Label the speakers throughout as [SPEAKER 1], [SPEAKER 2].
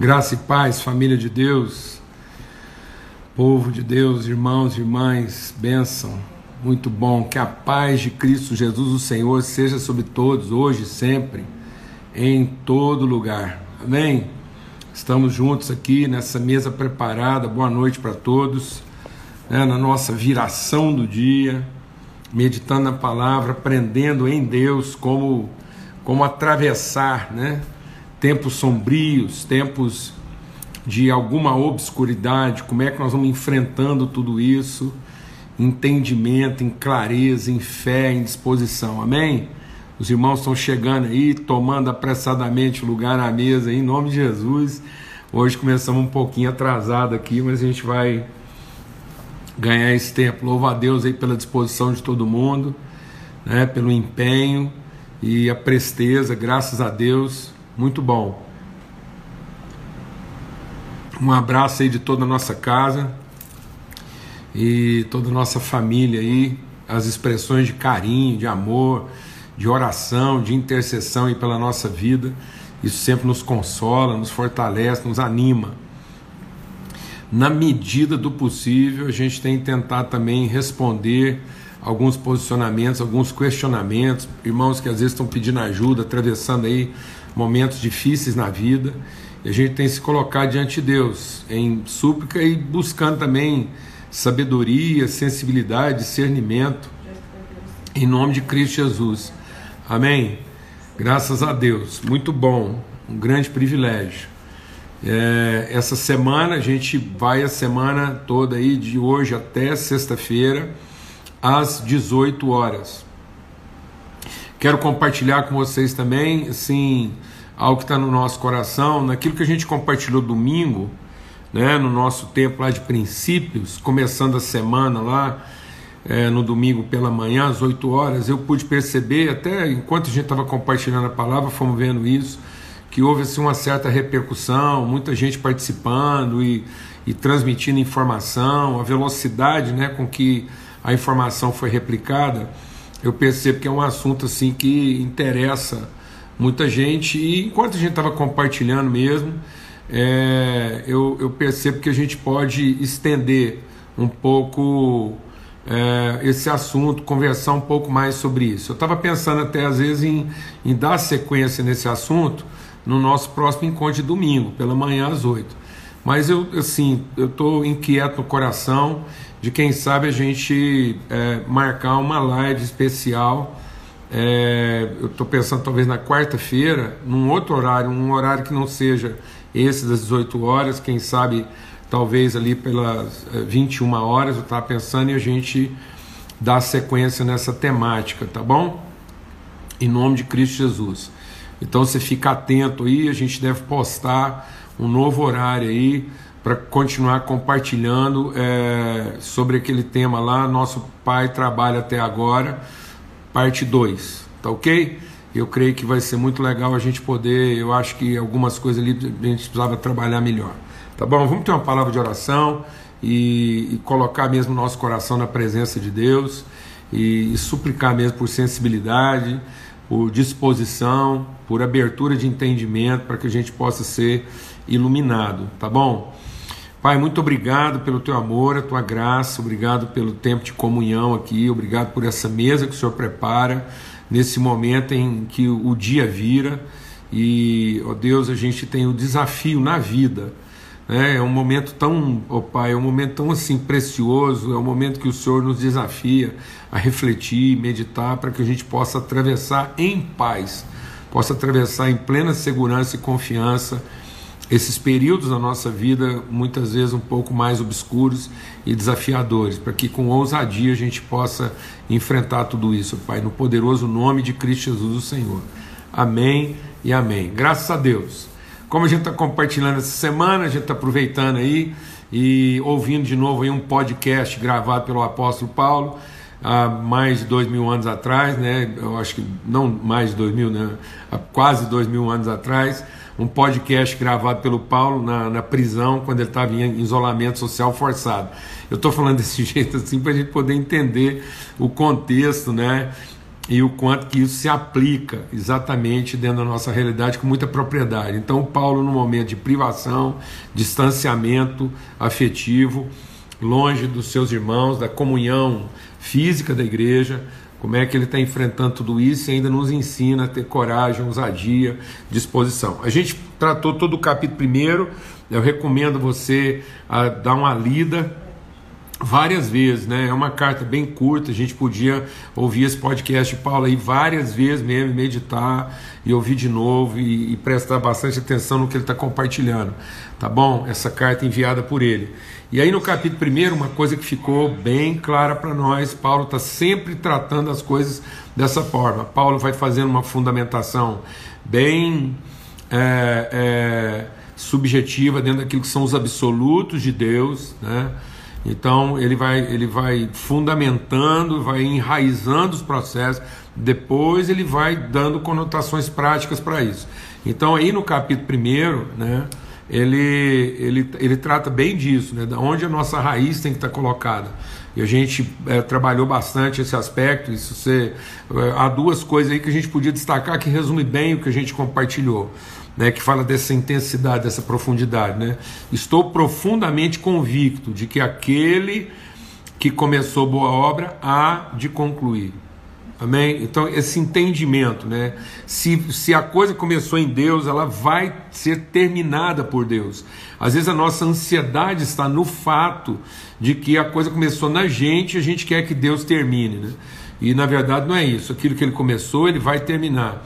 [SPEAKER 1] Graça e paz, família de Deus, povo de Deus, irmãos e irmãs, bênção, muito bom. Que a paz de Cristo Jesus, o Senhor, seja sobre todos, hoje, sempre, em todo lugar. Amém? Estamos juntos aqui nessa mesa preparada. Boa noite para todos. Né, na nossa viração do dia, meditando na palavra, aprendendo em Deus como, como atravessar, né? Tempos sombrios, tempos de alguma obscuridade, como é que nós vamos enfrentando tudo isso, entendimento, em clareza, em fé, em disposição, amém? Os irmãos estão chegando aí, tomando apressadamente lugar à mesa, em nome de Jesus. Hoje começamos um pouquinho atrasado aqui, mas a gente vai ganhar esse tempo. Louva a Deus aí pela disposição de todo mundo, né, pelo empenho e a presteza, graças a Deus muito bom. Um abraço aí de toda a nossa casa e toda a nossa família aí, as expressões de carinho, de amor, de oração, de intercessão aí pela nossa vida. Isso sempre nos consola, nos fortalece, nos anima. Na medida do possível, a gente tem tentado também responder alguns posicionamentos, alguns questionamentos, irmãos que às vezes estão pedindo ajuda, atravessando aí momentos difíceis na vida, e a gente tem que se colocar diante de Deus em súplica e buscando também sabedoria, sensibilidade, discernimento, em nome de Cristo Jesus. Amém? Graças a Deus, muito bom, um grande privilégio. É, essa semana a gente vai a semana toda aí, de hoje até sexta-feira, às 18 horas. Quero compartilhar com vocês também, assim, algo que está no nosso coração, naquilo que a gente compartilhou domingo, né, no nosso tempo lá de princípios, começando a semana lá, é, no domingo pela manhã, às 8 horas, eu pude perceber, até enquanto a gente estava compartilhando a palavra, fomos vendo isso, que houve assim, uma certa repercussão, muita gente participando e, e transmitindo informação, a velocidade né, com que a informação foi replicada eu percebo que é um assunto assim que interessa muita gente e enquanto a gente estava compartilhando mesmo, é, eu, eu, percebo que a gente pode estender um pouco é, esse assunto, conversar um pouco mais sobre isso. Eu estava pensando até às vezes em, em dar sequência nesse assunto no nosso próximo encontro de domingo, pela manhã às oito. Mas eu, assim, eu estou inquieto no coração de quem sabe a gente é, marcar uma live especial. É, eu estou pensando talvez na quarta-feira, num outro horário, um horário que não seja esse das 18 horas, quem sabe talvez ali pelas 21 é, horas, eu estava pensando em a gente dar sequência nessa temática, tá bom? Em nome de Cristo Jesus. Então você fica atento aí, a gente deve postar um novo horário aí para continuar compartilhando é, sobre aquele tema lá. Nosso pai trabalha até agora, parte 2, tá ok? Eu creio que vai ser muito legal a gente poder. Eu acho que algumas coisas ali a gente precisava trabalhar melhor, tá bom? Vamos ter uma palavra de oração e, e colocar mesmo nosso coração na presença de Deus e, e suplicar mesmo por sensibilidade, por disposição, por abertura de entendimento para que a gente possa ser iluminado, tá bom? Pai, muito obrigado pelo teu amor, a tua graça, obrigado pelo tempo de comunhão aqui, obrigado por essa mesa que o Senhor prepara nesse momento em que o dia vira e, ó Deus, a gente tem o desafio na vida. Né? É um momento tão, ó Pai, é um momento tão assim precioso, é um momento que o Senhor nos desafia a refletir, meditar, para que a gente possa atravessar em paz, possa atravessar em plena segurança e confiança esses períodos na nossa vida, muitas vezes um pouco mais obscuros e desafiadores, para que com ousadia a gente possa enfrentar tudo isso, Pai, no poderoso nome de Cristo Jesus, o Senhor. Amém e amém. Graças a Deus. Como a gente está compartilhando essa semana, a gente está aproveitando aí e ouvindo de novo aí um podcast gravado pelo apóstolo Paulo há mais de dois mil anos atrás, né? Eu acho que não mais de dois mil, né? Há quase dois mil anos atrás um podcast gravado pelo Paulo na, na prisão, quando ele estava em isolamento social forçado. Eu estou falando desse jeito assim para a gente poder entender o contexto, né? e o quanto que isso se aplica exatamente dentro da nossa realidade com muita propriedade. Então, Paulo, no momento de privação, distanciamento afetivo, longe dos seus irmãos, da comunhão física da igreja, como é que ele está enfrentando tudo isso e ainda nos ensina a ter coragem, ousadia, disposição. A gente tratou todo o capítulo primeiro, eu recomendo você a dar uma lida várias vezes, né? É uma carta bem curta, a gente podia ouvir esse podcast de Paulo aí várias vezes mesmo, meditar e ouvir de novo e, e prestar bastante atenção no que ele está compartilhando, tá bom? Essa carta enviada por ele. E aí no capítulo primeiro, uma coisa que ficou bem clara para nós, Paulo está sempre tratando as coisas dessa forma. Paulo vai fazendo uma fundamentação bem é, é, subjetiva dentro daquilo que são os absolutos de Deus, né? Então ele vai, ele vai fundamentando, vai enraizando os processos, depois ele vai dando conotações práticas para isso. Então aí no capítulo primeiro, né, ele, ele, ele trata bem disso, né, da onde a nossa raiz tem que estar colocada. E a gente é, trabalhou bastante esse aspecto. Isso você, é, há duas coisas aí que a gente podia destacar que resume bem o que a gente compartilhou né, que fala dessa intensidade, dessa profundidade. Né? Estou profundamente convicto de que aquele que começou boa obra há de concluir. Amém? Então, esse entendimento, né? Se, se a coisa começou em Deus, ela vai ser terminada por Deus. Às vezes a nossa ansiedade está no fato de que a coisa começou na gente e a gente quer que Deus termine, né? E na verdade não é isso. Aquilo que ele começou, ele vai terminar.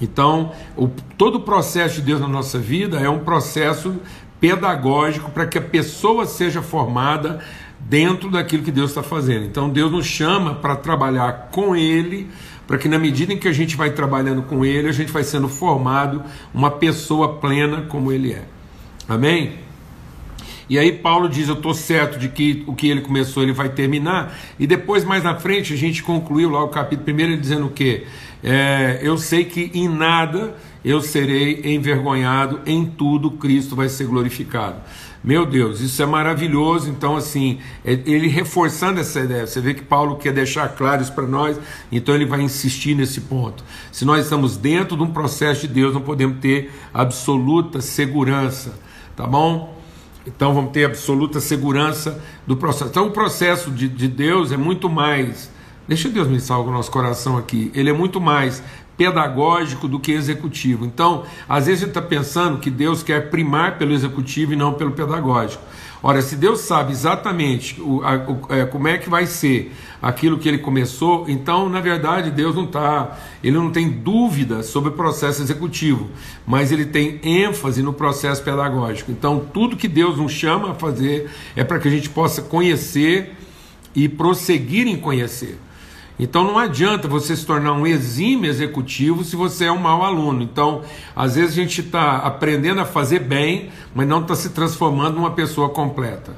[SPEAKER 1] Então, o, todo o processo de Deus na nossa vida é um processo pedagógico para que a pessoa seja formada dentro daquilo que Deus está fazendo. Então, Deus nos chama para trabalhar com Ele, para que na medida em que a gente vai trabalhando com Ele, a gente vai sendo formado uma pessoa plena como Ele é. Amém? E aí Paulo diz: Eu estou certo de que o que ele começou ele vai terminar. E depois, mais na frente, a gente concluiu lá o capítulo primeiro dizendo o quê? É, eu sei que em nada eu serei envergonhado, em tudo Cristo vai ser glorificado. Meu Deus, isso é maravilhoso. Então, assim, é, ele reforçando essa ideia, você vê que Paulo quer deixar claro isso para nós, então ele vai insistir nesse ponto. Se nós estamos dentro de um processo de Deus, não podemos ter absoluta segurança, tá bom? Então vamos ter absoluta segurança do processo. Então o processo de, de Deus é muito mais. Deixa Deus me salvar o nosso coração aqui. Ele é muito mais pedagógico do que executivo. Então, às vezes a gente está pensando que Deus quer primar pelo executivo e não pelo pedagógico. Ora, se Deus sabe exatamente o, a, o, é, como é que vai ser aquilo que ele começou, então, na verdade, Deus não está, ele não tem dúvida sobre o processo executivo, mas ele tem ênfase no processo pedagógico. Então, tudo que Deus nos chama a fazer é para que a gente possa conhecer e prosseguir em conhecer. Então não adianta você se tornar um exímio executivo se você é um mau aluno. Então, às vezes a gente está aprendendo a fazer bem, mas não está se transformando numa pessoa completa.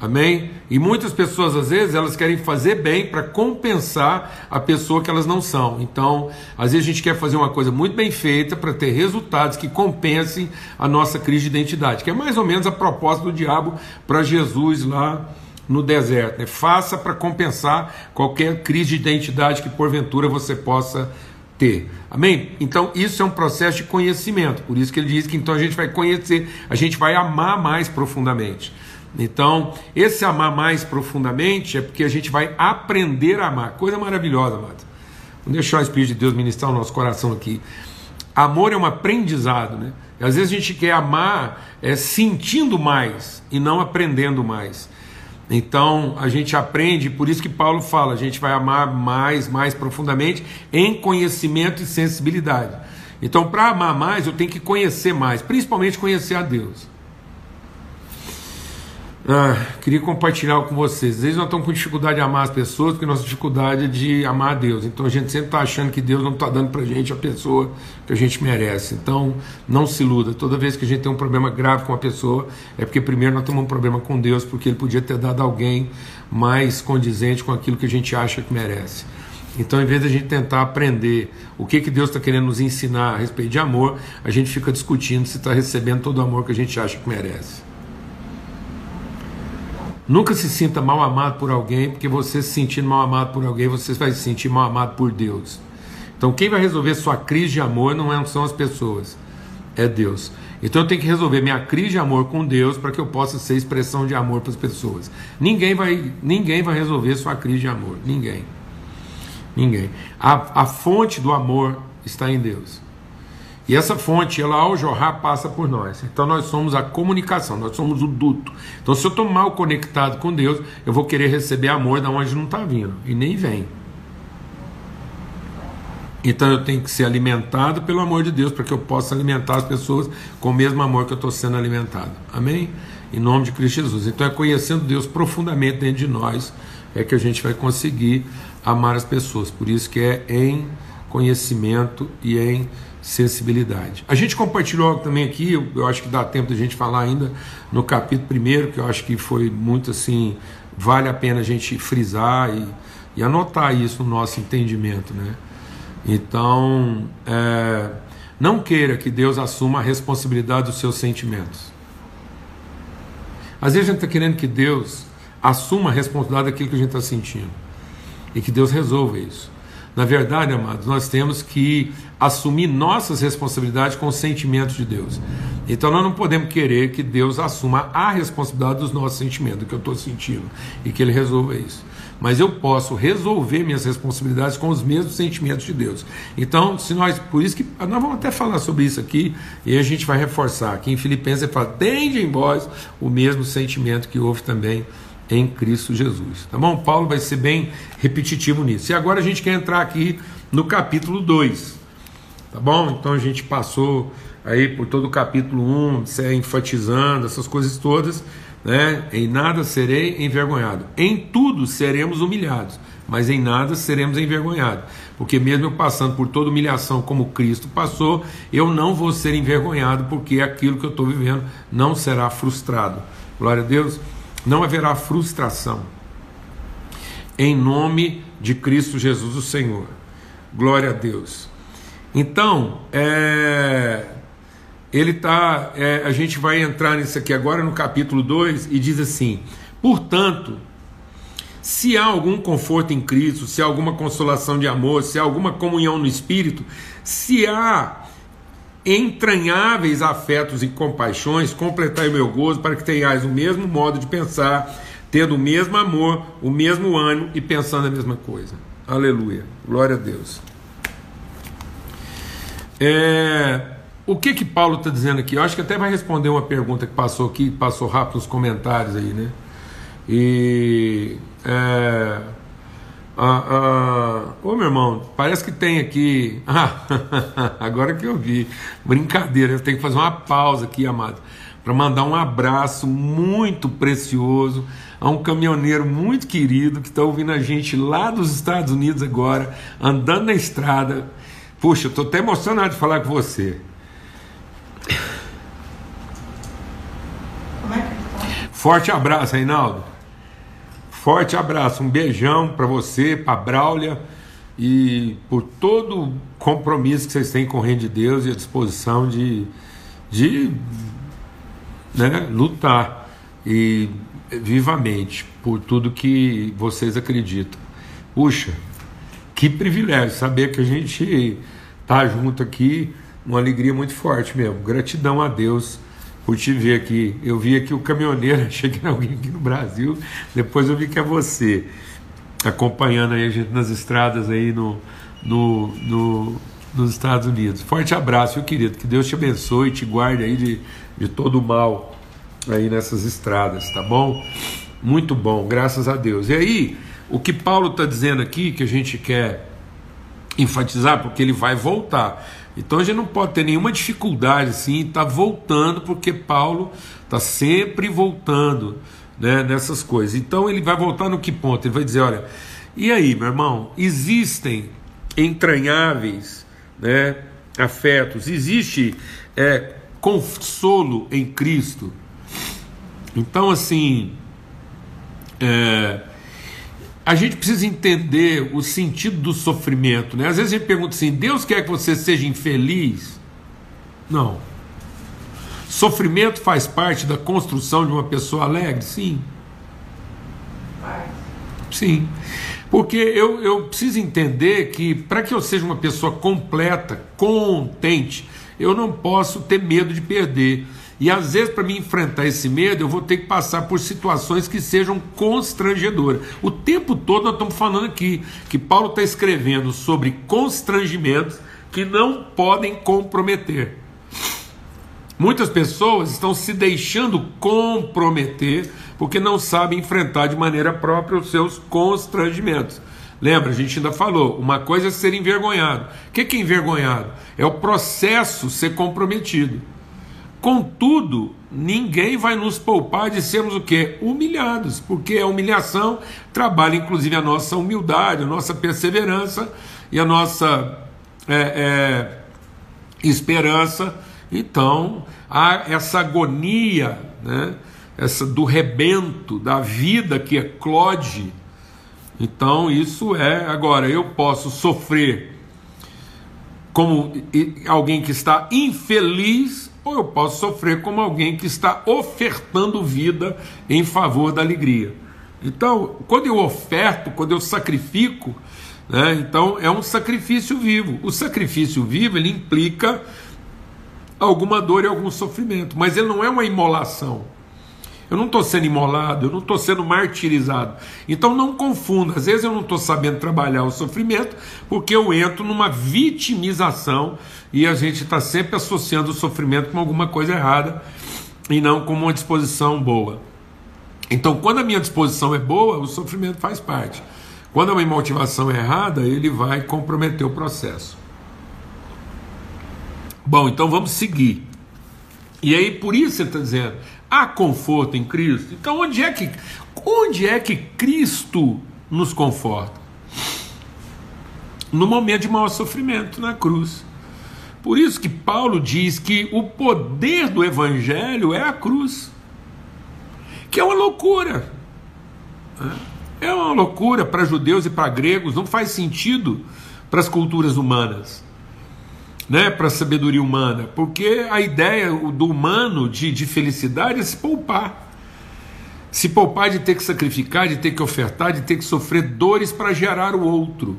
[SPEAKER 1] Amém? E muitas pessoas, às vezes, elas querem fazer bem para compensar a pessoa que elas não são. Então, às vezes a gente quer fazer uma coisa muito bem feita para ter resultados que compensem a nossa crise de identidade, que é mais ou menos a proposta do diabo para Jesus lá no deserto. Né? Faça para compensar qualquer crise de identidade que porventura você possa ter. Amém? Então isso é um processo de conhecimento. Por isso que ele diz que então a gente vai conhecer, a gente vai amar mais profundamente. Então, esse amar mais profundamente é porque a gente vai aprender a amar. Coisa maravilhosa, amado. Vamos deixar o Espírito de Deus ministrar o nosso coração aqui. Amor é um aprendizado, né? Às vezes a gente quer amar é, sentindo mais e não aprendendo mais. Então a gente aprende, por isso que Paulo fala, a gente vai amar mais, mais profundamente em conhecimento e sensibilidade. Então, para amar mais, eu tenho que conhecer mais, principalmente conhecer a Deus. Ah, queria compartilhar com vocês. Às vezes nós estamos com dificuldade de amar as pessoas, porque nossa dificuldade é de amar a Deus. Então a gente sempre está achando que Deus não está dando para a gente a pessoa que a gente merece. Então não se iluda. Toda vez que a gente tem um problema grave com a pessoa, é porque primeiro nós temos um problema com Deus, porque Ele podia ter dado alguém mais condizente com aquilo que a gente acha que merece. Então, em vez de a gente tentar aprender o que, que Deus está querendo nos ensinar a respeito de amor, a gente fica discutindo se está recebendo todo o amor que a gente acha que merece. Nunca se sinta mal amado por alguém, porque você se sentindo mal amado por alguém, você vai se sentir mal amado por Deus. Então, quem vai resolver sua crise de amor não é, são as pessoas, é Deus. Então, eu tenho que resolver minha crise de amor com Deus para que eu possa ser expressão de amor para as pessoas. Ninguém vai, ninguém vai resolver sua crise de amor. Ninguém. Ninguém. A, a fonte do amor está em Deus. E essa fonte, ela ao jorrar, passa por nós. Então nós somos a comunicação, nós somos o duto. Então se eu estou mal conectado com Deus, eu vou querer receber amor da onde não está vindo. E nem vem. Então eu tenho que ser alimentado pelo amor de Deus, para que eu possa alimentar as pessoas com o mesmo amor que eu estou sendo alimentado. Amém? Em nome de Cristo Jesus. Então é conhecendo Deus profundamente dentro de nós é que a gente vai conseguir amar as pessoas. Por isso que é em conhecimento e em sensibilidade. A gente compartilhou também aqui, eu, acho que dá tempo de a gente falar ainda no capítulo primeiro, que eu acho que foi muito assim, vale a pena a gente frisar e, e anotar isso no nosso entendimento, né? Então, é, não queira que Deus assuma a responsabilidade dos seus sentimentos. Às vezes a gente está querendo que Deus assuma a responsabilidade daquilo que a gente está sentindo e que Deus resolva isso. Na verdade, amados, nós temos que assumir nossas responsabilidades com os sentimentos de Deus. Então nós não podemos querer que Deus assuma a responsabilidade dos nossos sentimentos, do que eu estou sentindo, e que Ele resolva isso. Mas eu posso resolver minhas responsabilidades com os mesmos sentimentos de Deus. Então, se nós, por isso que nós vamos até falar sobre isso aqui, e a gente vai reforçar. Aqui em Filipenses ele fala: tende em vós o mesmo sentimento que houve também em Cristo Jesus. Tá bom? Paulo vai ser bem repetitivo nisso. E agora a gente quer entrar aqui no capítulo 2. Tá bom? Então a gente passou aí por todo o capítulo 1, um, enfatizando essas coisas todas, né? Em nada serei envergonhado. Em tudo seremos humilhados, mas em nada seremos envergonhados. Porque mesmo eu passando por toda humilhação como Cristo passou, eu não vou ser envergonhado, porque aquilo que eu estou vivendo não será frustrado. Glória a Deus não haverá frustração. Em nome de Cristo Jesus, o Senhor. Glória a Deus. Então, é, ele tá, é, a gente vai entrar nisso aqui agora no capítulo 2 e diz assim: portanto, se há algum conforto em Cristo, se há alguma consolação de amor, se há alguma comunhão no Espírito, se há entranháveis afetos e compaixões, completai o meu gozo para que tenhais o mesmo modo de pensar, tendo o mesmo amor, o mesmo ânimo e pensando a mesma coisa. Aleluia. Glória a Deus. É, o que que Paulo está dizendo aqui? Eu acho que até vai responder uma pergunta que passou aqui, passou rápido nos comentários aí, né? E é, ah, ah, ô meu irmão, parece que tem aqui. Ah, agora que eu vi. Brincadeira, eu tenho que fazer uma pausa aqui, amado, para mandar um abraço muito precioso a um caminhoneiro muito querido que está ouvindo a gente lá dos Estados Unidos agora, andando na estrada. Puxa, eu estou até emocionado de falar com você. Como é que tá? Forte abraço, Reinaldo. Forte abraço, um beijão para você, para Braulia e por todo o compromisso que vocês têm com o Reino de Deus e a disposição de, de né, lutar e vivamente por tudo que vocês acreditam. Puxa, que privilégio saber que a gente tá junto aqui, uma alegria muito forte mesmo. Gratidão a Deus por te ver aqui. Eu vi aqui o caminhoneiro, achei que era alguém aqui no Brasil, depois eu vi que é você, acompanhando aí a gente nas estradas aí no, no, no nos Estados Unidos. Forte abraço, meu querido, que Deus te abençoe e te guarde aí de, de todo o mal aí nessas estradas, tá bom? Muito bom, graças a Deus. E aí, o que Paulo está dizendo aqui, que a gente quer enfatizar, porque ele vai voltar. Então a gente não pode ter nenhuma dificuldade assim, está voltando, porque Paulo está sempre voltando né, nessas coisas. Então ele vai voltar no que ponto? Ele vai dizer: olha, e aí, meu irmão, existem entranháveis né, afetos, existe é, consolo em Cristo. Então, assim, é, a gente precisa entender o sentido do sofrimento. Né? Às vezes a gente pergunta assim: Deus quer que você seja infeliz? Não. Sofrimento faz parte da construção de uma pessoa alegre? Sim. Sim. Porque eu, eu preciso entender que para que eu seja uma pessoa completa, contente, eu não posso ter medo de perder. E às vezes, para me enfrentar esse medo, eu vou ter que passar por situações que sejam constrangedoras. O tempo todo nós estamos falando aqui que Paulo está escrevendo sobre constrangimentos que não podem comprometer. Muitas pessoas estão se deixando comprometer porque não sabem enfrentar de maneira própria os seus constrangimentos. Lembra, a gente ainda falou, uma coisa é ser envergonhado. O que é envergonhado? É o processo ser comprometido. Contudo, ninguém vai nos poupar de sermos o que? Humilhados, porque a humilhação trabalha inclusive a nossa humildade, a nossa perseverança e a nossa é, é, esperança. Então, há essa agonia, né? essa do rebento, da vida que eclode. Então, isso é. Agora, eu posso sofrer como alguém que está infeliz, ou eu posso sofrer como alguém que está ofertando vida em favor da alegria. Então, quando eu oferto, quando eu sacrifico, né, então é um sacrifício vivo. O sacrifício vivo ele implica alguma dor e algum sofrimento, mas ele não é uma imolação. Eu não estou sendo imolado, eu não estou sendo martirizado. Então não confunda. Às vezes eu não estou sabendo trabalhar o sofrimento porque eu entro numa vitimização e a gente está sempre associando o sofrimento com alguma coisa errada e não com uma disposição boa. Então, quando a minha disposição é boa, o sofrimento faz parte. Quando a minha motivação é errada, ele vai comprometer o processo. Bom, então vamos seguir. E aí, por isso você está dizendo, há conforto em Cristo. Então, onde é que, onde é que Cristo nos conforta? No momento de maior sofrimento, na cruz. Por isso que Paulo diz que o poder do Evangelho é a cruz, que é uma loucura. É uma loucura para judeus e para gregos, não faz sentido para as culturas humanas né, para a sabedoria humana, porque a ideia do humano de, de felicidade é se poupar. Se poupar de ter que sacrificar, de ter que ofertar, de ter que sofrer dores para gerar o outro.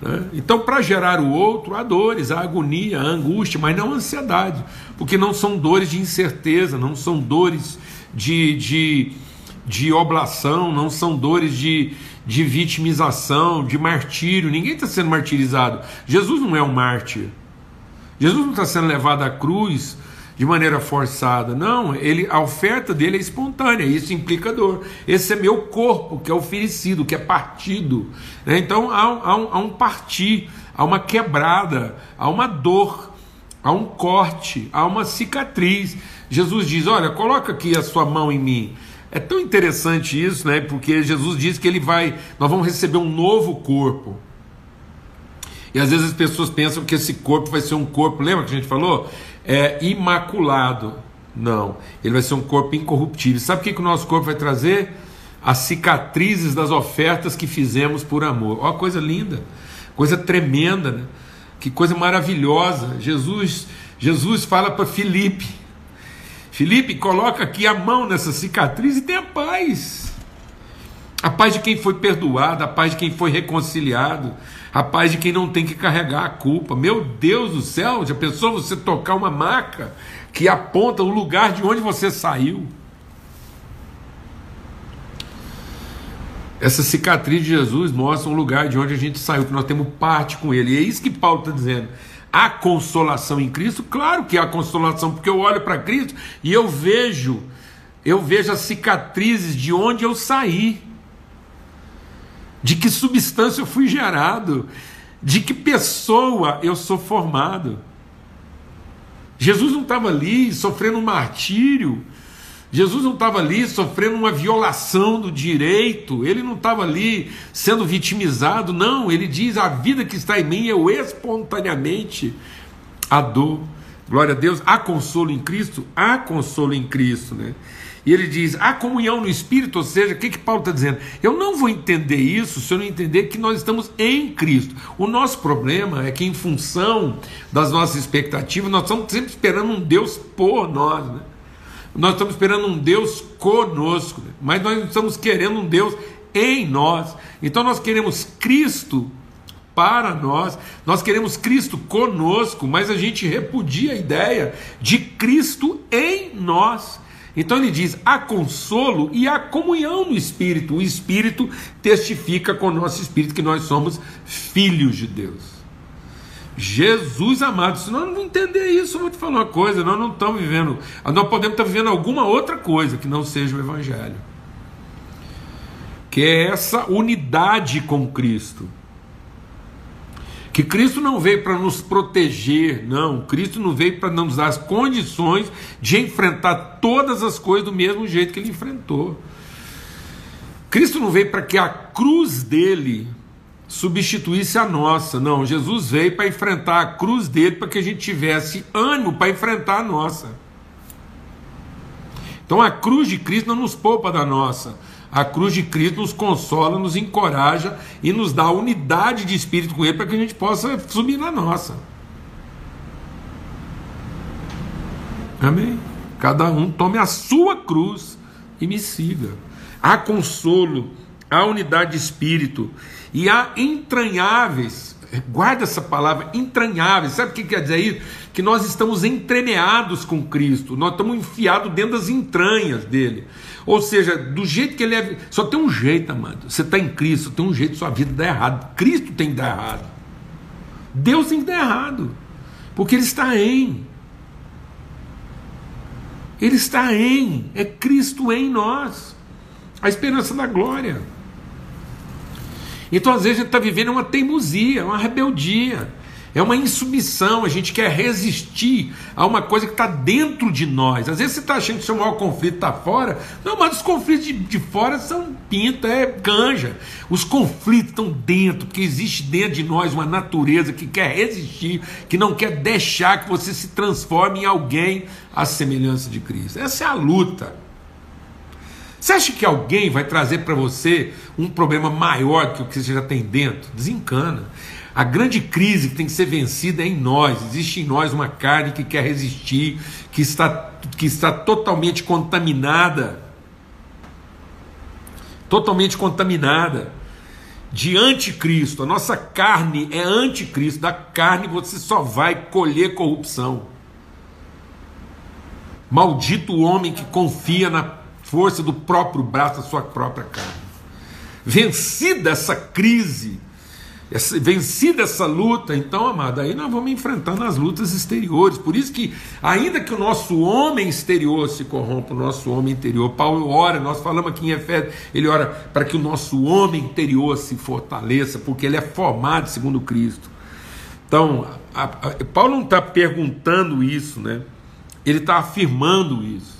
[SPEAKER 1] Né? Então, para gerar o outro, há dores, há agonia, há angústia, mas não ansiedade, porque não são dores de incerteza, não são dores de, de, de oblação, não são dores de, de vitimização, de martírio. Ninguém está sendo martirizado. Jesus não é um mártir. Jesus não está sendo levado à cruz de maneira forçada, não. Ele, a oferta dele é espontânea, isso implica dor. Esse é meu corpo que é oferecido, que é partido. Né? Então há, há, um, há um partir, há uma quebrada, há uma dor, há um corte, há uma cicatriz. Jesus diz: Olha, coloca aqui a sua mão em mim. É tão interessante isso, né? Porque Jesus diz que ele vai, nós vamos receber um novo corpo. E às vezes as pessoas pensam que esse corpo vai ser um corpo, lembra que a gente falou? É imaculado. Não, ele vai ser um corpo incorruptível. Sabe o que, que o nosso corpo vai trazer? As cicatrizes das ofertas que fizemos por amor. Ó, coisa linda, coisa tremenda, né? Que coisa maravilhosa. Jesus, Jesus fala para Felipe: Felipe, coloca aqui a mão nessa cicatriz e tenha paz. A paz de quem foi perdoado, a paz de quem foi reconciliado, a paz de quem não tem que carregar a culpa. Meu Deus do céu, já pensou você tocar uma maca que aponta o lugar de onde você saiu? Essa cicatriz de Jesus mostra um lugar de onde a gente saiu, que nós temos parte com Ele. E é isso que Paulo está dizendo. Há consolação em Cristo? Claro que há consolação, porque eu olho para Cristo e eu vejo, eu vejo as cicatrizes de onde eu saí de que substância eu fui gerado, de que pessoa eu sou formado. Jesus não estava ali sofrendo um martírio, Jesus não estava ali sofrendo uma violação do direito, ele não estava ali sendo vitimizado, não, ele diz: a vida que está em mim eu espontaneamente a dor. Glória a Deus, há consolo em Cristo? Há consolo em Cristo, né? E ele diz: a comunhão no Espírito, ou seja, o que, que Paulo está dizendo? Eu não vou entender isso se eu não entender que nós estamos em Cristo. O nosso problema é que, em função das nossas expectativas, nós estamos sempre esperando um Deus por nós. Né? Nós estamos esperando um Deus conosco, né? mas nós estamos querendo um Deus em nós. Então nós queremos Cristo para nós, nós queremos Cristo conosco, mas a gente repudia a ideia de Cristo em nós. Então ele diz: há consolo e há comunhão no Espírito. O Espírito testifica com o nosso espírito que nós somos filhos de Deus. Jesus amado, se nós não entender isso, eu vou te falar uma coisa: nós não estamos vivendo, nós podemos estar vivendo alguma outra coisa que não seja o Evangelho, que é essa unidade com Cristo. Que Cristo não veio para nos proteger, não. Cristo não veio para nos dar as condições de enfrentar todas as coisas do mesmo jeito que ele enfrentou. Cristo não veio para que a cruz dele substituísse a nossa. Não, Jesus veio para enfrentar a cruz dele para que a gente tivesse ânimo para enfrentar a nossa. Então a cruz de Cristo não nos poupa da nossa. A cruz de Cristo nos consola, nos encoraja e nos dá unidade de espírito com Ele para que a gente possa subir na nossa. Amém? Cada um tome a sua cruz e me siga. Há consolo, há unidade de espírito e há entranháveis. Guarda essa palavra, entranháveis. Sabe o que quer dizer isso? Que nós estamos entremeados com Cristo, nós estamos enfiados dentro das entranhas dele. Ou seja, do jeito que ele é. Só tem um jeito, amado. Você está em Cristo, tem um jeito sua vida dar errado. Cristo tem que dar errado. Deus tem que dar errado. Porque Ele está em. Ele está em. É Cristo em nós. A esperança da glória. Então, às vezes, a gente está vivendo uma teimosia, uma rebeldia. É uma insubmissão, a gente quer resistir a uma coisa que está dentro de nós. Às vezes você está achando que seu maior conflito está fora. Não, mas os conflitos de, de fora são pinta, é canja. Os conflitos estão dentro, porque existe dentro de nós uma natureza que quer resistir, que não quer deixar que você se transforme em alguém à semelhança de Cristo. Essa é a luta. Você acha que alguém vai trazer para você um problema maior que o que você já tem dentro? Desencana. A grande crise que tem que ser vencida é em nós. Existe em nós uma carne que quer resistir, que está, que está totalmente contaminada. Totalmente contaminada de anticristo. A nossa carne é anticristo. Da carne você só vai colher corrupção. Maldito o homem que confia na força do próprio braço da sua própria carne. Vencida essa crise, vencida essa luta, então, amado, aí nós vamos enfrentando as lutas exteriores. Por isso que, ainda que o nosso homem exterior se corrompa, o nosso homem interior, Paulo ora, nós falamos aqui em Efésios, ele ora para que o nosso homem interior se fortaleça, porque ele é formado segundo Cristo. Então, a, a, Paulo não está perguntando isso, né? Ele está afirmando isso.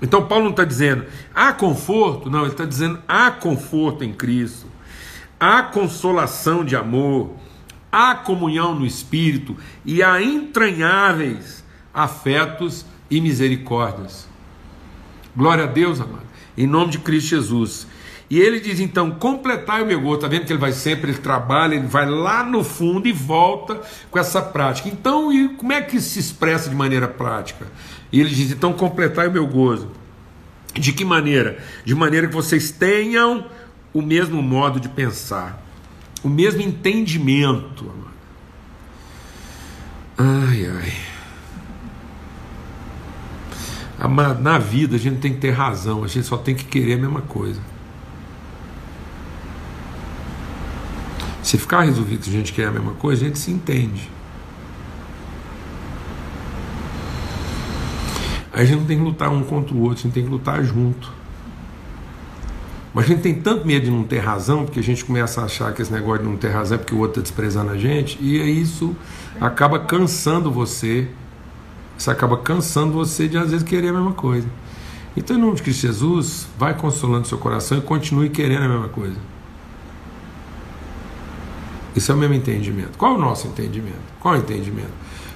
[SPEAKER 1] Então Paulo não está dizendo há conforto, não, ele está dizendo há conforto em Cristo há consolação de amor, há comunhão no Espírito e há entranháveis afetos e misericórdias. Glória a Deus, amado, em nome de Cristo Jesus. E ele diz então: completar o meu gosto. Está vendo que ele vai sempre, ele trabalha, ele vai lá no fundo e volta com essa prática. Então, e como é que se expressa de maneira prática? E ele diz: então, completar o meu gozo. De que maneira? De maneira que vocês tenham o mesmo modo de pensar, o mesmo entendimento. Ai, ai. Amado, na vida a gente tem que ter razão, a gente só tem que querer a mesma coisa. Se ficar resolvido que a gente quer a mesma coisa, a gente se entende. Aí a gente não tem que lutar um contra o outro, a gente tem que lutar junto. Mas a gente tem tanto medo de não ter razão, porque a gente começa a achar que esse negócio de não ter razão é porque o outro está desprezando a gente, e isso acaba cansando você. Isso acaba cansando você de às vezes querer a mesma coisa. Então, em nome de Cristo Jesus, vai consolando seu coração e continue querendo a mesma coisa. Isso é o mesmo entendimento. Qual é o nosso entendimento? Qual é o entendimento?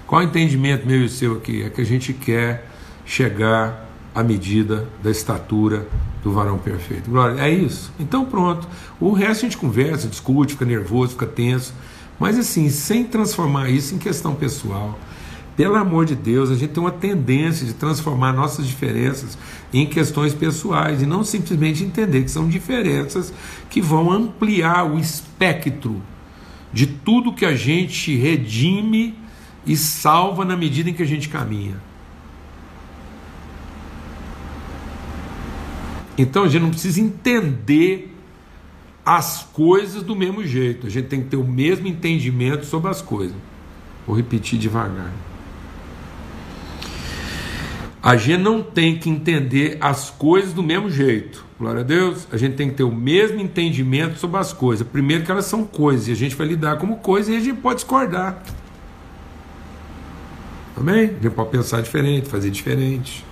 [SPEAKER 1] Qual é o entendimento meu e seu aqui? É que a gente quer chegar à medida da estatura do varão perfeito. Glória, é isso. Então pronto. O resto a gente conversa, discute, fica nervoso, fica tenso. Mas assim, sem transformar isso em questão pessoal. Pelo amor de Deus, a gente tem uma tendência de transformar nossas diferenças em questões pessoais e não simplesmente entender que são diferenças que vão ampliar o espectro de tudo que a gente redime e salva na medida em que a gente caminha. Então a gente não precisa entender as coisas do mesmo jeito, a gente tem que ter o mesmo entendimento sobre as coisas. Vou repetir devagar. A gente não tem que entender as coisas do mesmo jeito. Glória a Deus. A gente tem que ter o mesmo entendimento sobre as coisas. Primeiro que elas são coisas e a gente vai lidar como coisa e a gente pode discordar. Amém? A gente pode pensar diferente, fazer diferente.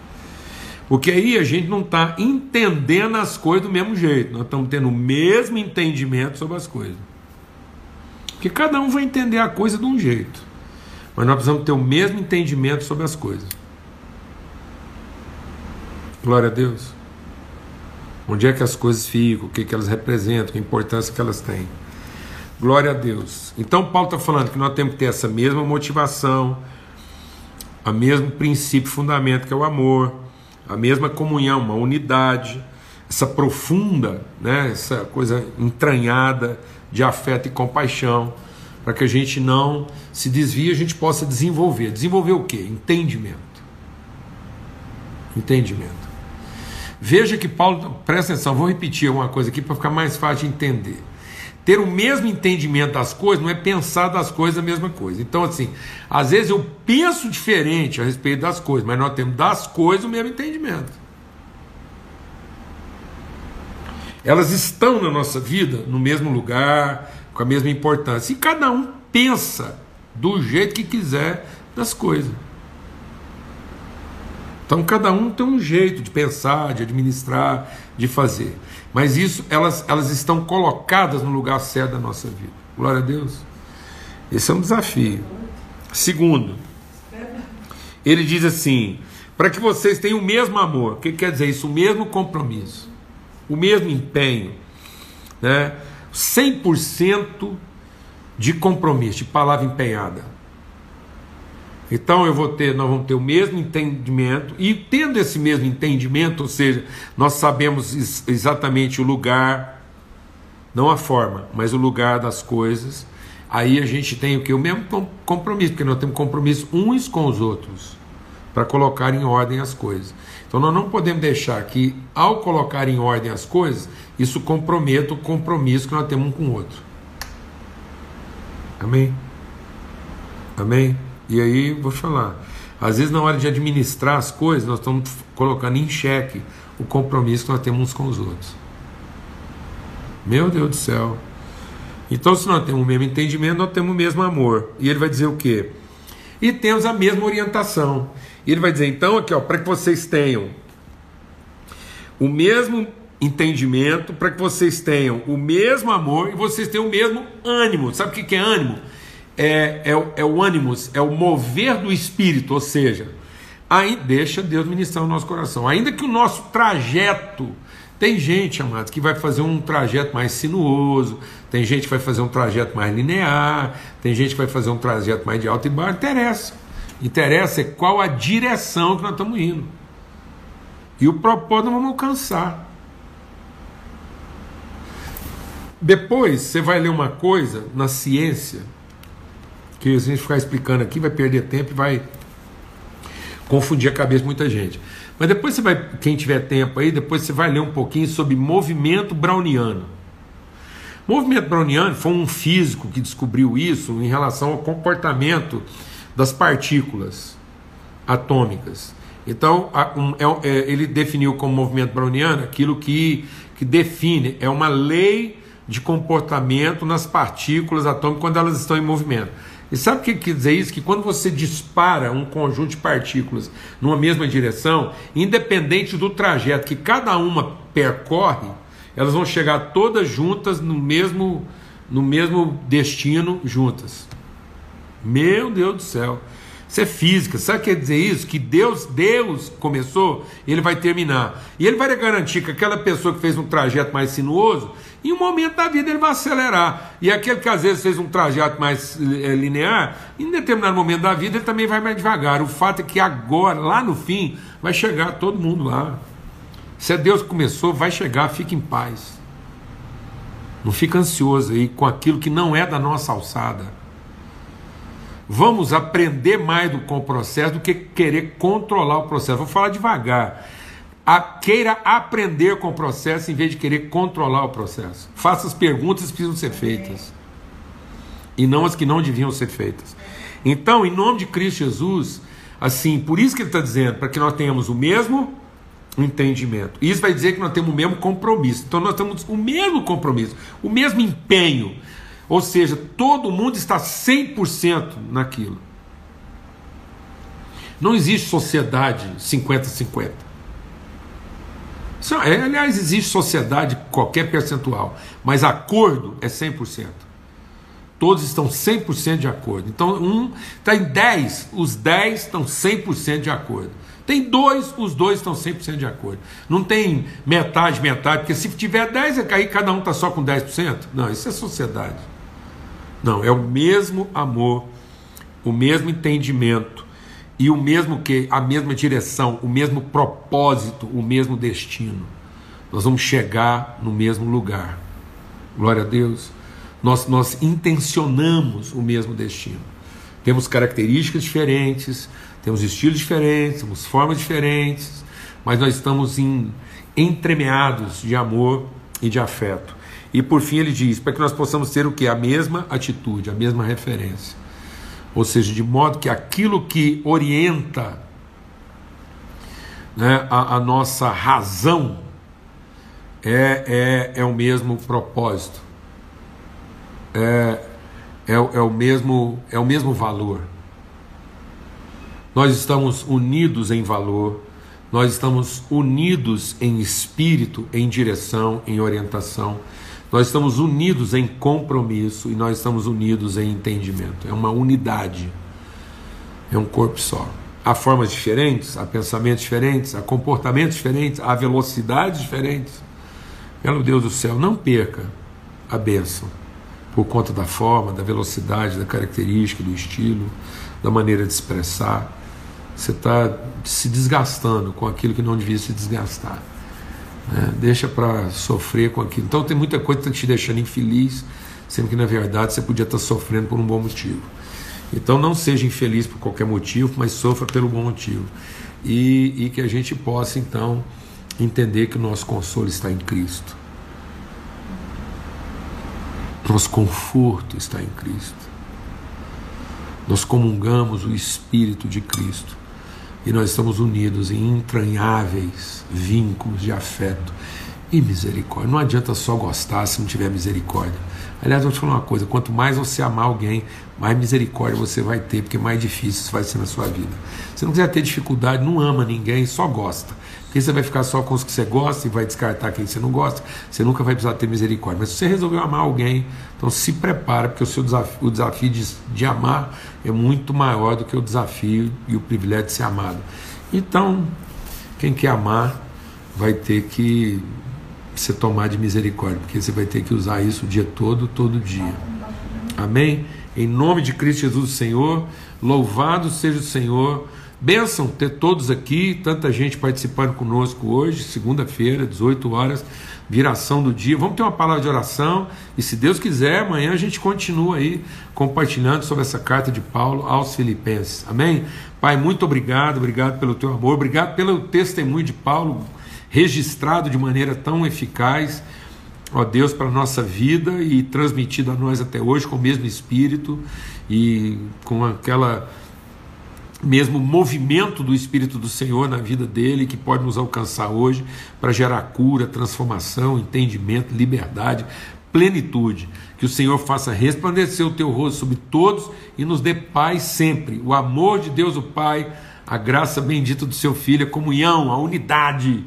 [SPEAKER 1] Porque aí a gente não está entendendo as coisas do mesmo jeito. Nós estamos tendo o mesmo entendimento sobre as coisas. Porque cada um vai entender a coisa de um jeito. Mas nós precisamos ter o mesmo entendimento sobre as coisas. Glória a Deus. Onde é que as coisas ficam, o que, que elas representam, a importância que elas têm. Glória a Deus. Então, Paulo está falando que nós temos que ter essa mesma motivação, o mesmo princípio, fundamento que é o amor, a mesma comunhão, uma unidade, essa profunda, né, essa coisa entranhada de afeto e compaixão, para que a gente não se desvie, a gente possa desenvolver. Desenvolver o quê? Entendimento. Entendimento. Veja que Paulo, presta atenção, vou repetir uma coisa aqui para ficar mais fácil de entender. Ter o mesmo entendimento das coisas não é pensar das coisas a mesma coisa. Então, assim, às vezes eu penso diferente a respeito das coisas, mas nós temos das coisas o mesmo entendimento. Elas estão na nossa vida no mesmo lugar, com a mesma importância. E cada um pensa do jeito que quiser das coisas. Então cada um tem um jeito de pensar, de administrar, de fazer. Mas isso elas, elas estão colocadas no lugar certo da nossa vida. Glória a Deus. Esse é um desafio. Segundo, ele diz assim: para que vocês tenham o mesmo amor. O que quer dizer isso? O mesmo compromisso, o mesmo empenho, né? 100% de compromisso, de palavra empenhada. Então eu vou ter, nós vamos ter o mesmo entendimento e tendo esse mesmo entendimento, ou seja, nós sabemos exatamente o lugar, não a forma, mas o lugar das coisas. Aí a gente tem o que o mesmo compromisso, porque nós temos compromisso uns com os outros para colocar em ordem as coisas. Então nós não podemos deixar que ao colocar em ordem as coisas, isso comprometa o compromisso que nós temos um com o outro. Amém. Amém. E aí, vou falar. Às vezes, na hora de administrar as coisas, nós estamos colocando em xeque o compromisso que nós temos uns com os outros. Meu Deus do céu. Então, se nós temos o mesmo entendimento, nós temos o mesmo amor. E ele vai dizer o quê? E temos a mesma orientação. E ele vai dizer, então, aqui, ó, para que vocês tenham o mesmo entendimento, para que vocês tenham o mesmo amor e vocês tenham o mesmo ânimo. Sabe o que é ânimo? É, é, é o ânimos, é o mover do espírito, ou seja, aí deixa Deus ministrar o nosso coração. Ainda que o nosso trajeto, tem gente, amados, que vai fazer um trajeto mais sinuoso, tem gente que vai fazer um trajeto mais linear, tem gente que vai fazer um trajeto mais de alto e baixo, interessa. Interessa é qual a direção que nós estamos indo. E o propósito vamos alcançar. Depois você vai ler uma coisa na ciência que a gente ficar explicando aqui vai perder tempo e vai confundir a cabeça de muita gente. Mas depois você vai, quem tiver tempo aí, depois você vai ler um pouquinho sobre movimento browniano. movimento browniano foi um físico que descobriu isso em relação ao comportamento das partículas atômicas. Então, é, é, ele definiu como movimento browniano aquilo que, que define, é uma lei de comportamento nas partículas atômicas quando elas estão em movimento. E sabe o que quer dizer isso? Que quando você dispara um conjunto de partículas numa mesma direção, independente do trajeto que cada uma percorre, elas vão chegar todas juntas no mesmo, no mesmo destino juntas. Meu Deus do céu. Isso é física. Sabe o que quer dizer isso? Que Deus, Deus começou, ele vai terminar. E ele vai garantir que aquela pessoa que fez um trajeto mais sinuoso, em um momento da vida ele vai acelerar. E aquele que às vezes fez um trajeto mais é, linear, em determinado momento da vida ele também vai mais devagar. O fato é que agora, lá no fim, vai chegar todo mundo lá. Se é Deus que começou, vai chegar, fique em paz. Não fica ansioso aí com aquilo que não é da nossa alçada. Vamos aprender mais com o processo do que querer controlar o processo. Vou falar devagar. A, queira aprender com o processo em vez de querer controlar o processo. Faça as perguntas que precisam ser feitas e não as que não deviam ser feitas. Então, em nome de Cristo Jesus, assim, por isso que ele está dizendo, para que nós tenhamos o mesmo entendimento. Isso vai dizer que nós temos o mesmo compromisso. Então, nós temos o mesmo compromisso, o mesmo empenho ou seja, todo mundo está 100% naquilo. Não existe sociedade 50-50. É, aliás, existe sociedade qualquer percentual, mas acordo é 100%. Todos estão 100% de acordo. Então, um está em 10, os 10 estão 100% de acordo. Tem dois, os dois estão 100% de acordo. Não tem metade, metade, porque se tiver 10, aí cada um está só com 10%. Não, isso é sociedade. Não, é o mesmo amor, o mesmo entendimento e o mesmo que a mesma direção, o mesmo propósito, o mesmo destino. Nós vamos chegar no mesmo lugar. Glória a Deus. Nós, nós intencionamos o mesmo destino. Temos características diferentes, temos estilos diferentes, temos formas diferentes, mas nós estamos em, entremeados de amor e de afeto. E por fim ele diz, para que nós possamos ter o que? A mesma atitude, a mesma referência. Ou seja, de modo que aquilo que orienta né, a, a nossa razão é, é, é o mesmo propósito. É, é, é, o mesmo, é o mesmo valor. Nós estamos unidos em valor, nós estamos unidos em espírito, em direção, em orientação. Nós estamos unidos em compromisso e nós estamos unidos em entendimento. É uma unidade. É um corpo só. Há formas diferentes, há pensamentos diferentes, há comportamentos diferentes, há velocidades diferentes. Meu Deus do céu, não perca a bênção por conta da forma, da velocidade, da característica, do estilo, da maneira de expressar. Você está se desgastando com aquilo que não devia se desgastar. Né? Deixa para sofrer com aquilo. Então tem muita coisa que está te deixando infeliz, sendo que na verdade você podia estar tá sofrendo por um bom motivo. Então não seja infeliz por qualquer motivo, mas sofra pelo bom motivo. E, e que a gente possa então entender que o nosso consolo está em Cristo. Nosso conforto está em Cristo. Nós comungamos o Espírito de Cristo e nós estamos unidos em entranháveis vínculos de afeto e misericórdia. Não adianta só gostar se não tiver misericórdia. Aliás, vou te falar uma coisa: quanto mais você amar alguém, mais misericórdia você vai ter, porque mais difícil isso vai ser na sua vida. Se não quiser ter dificuldade, não ama ninguém, só gosta. Porque você vai ficar só com os que você gosta e vai descartar quem você não gosta, você nunca vai precisar ter misericórdia. Mas se você resolveu amar alguém, então se prepara, porque o seu desafio, o desafio de, de amar é muito maior do que o desafio e o privilégio de ser amado. Então, quem quer amar vai ter que se tomar de misericórdia, porque você vai ter que usar isso o dia todo, todo dia. Amém? Em nome de Cristo Jesus, Senhor, louvado seja o Senhor Benção ter todos aqui, tanta gente participando conosco hoje, segunda-feira, 18 horas, viração do dia. Vamos ter uma palavra de oração e, se Deus quiser, amanhã a gente continua aí compartilhando sobre essa carta de Paulo aos Filipenses. Amém? Pai, muito obrigado, obrigado pelo teu amor, obrigado pelo testemunho de Paulo registrado de maneira tão eficaz. Ó Deus, para a nossa vida e transmitido a nós até hoje com o mesmo espírito e com aquela mesmo movimento do Espírito do Senhor na vida dele, que pode nos alcançar hoje para gerar cura, transformação, entendimento, liberdade, plenitude. Que o Senhor faça resplandecer o teu rosto sobre todos e nos dê paz sempre. O amor de Deus, o Pai, a graça bendita do seu Filho, a comunhão, a unidade,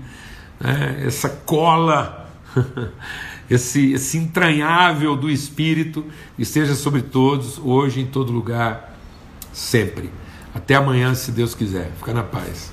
[SPEAKER 1] né? essa cola. esse, esse entranhável do Espírito esteja sobre todos, hoje, em todo lugar, sempre. Até amanhã, se Deus quiser. Fica na paz.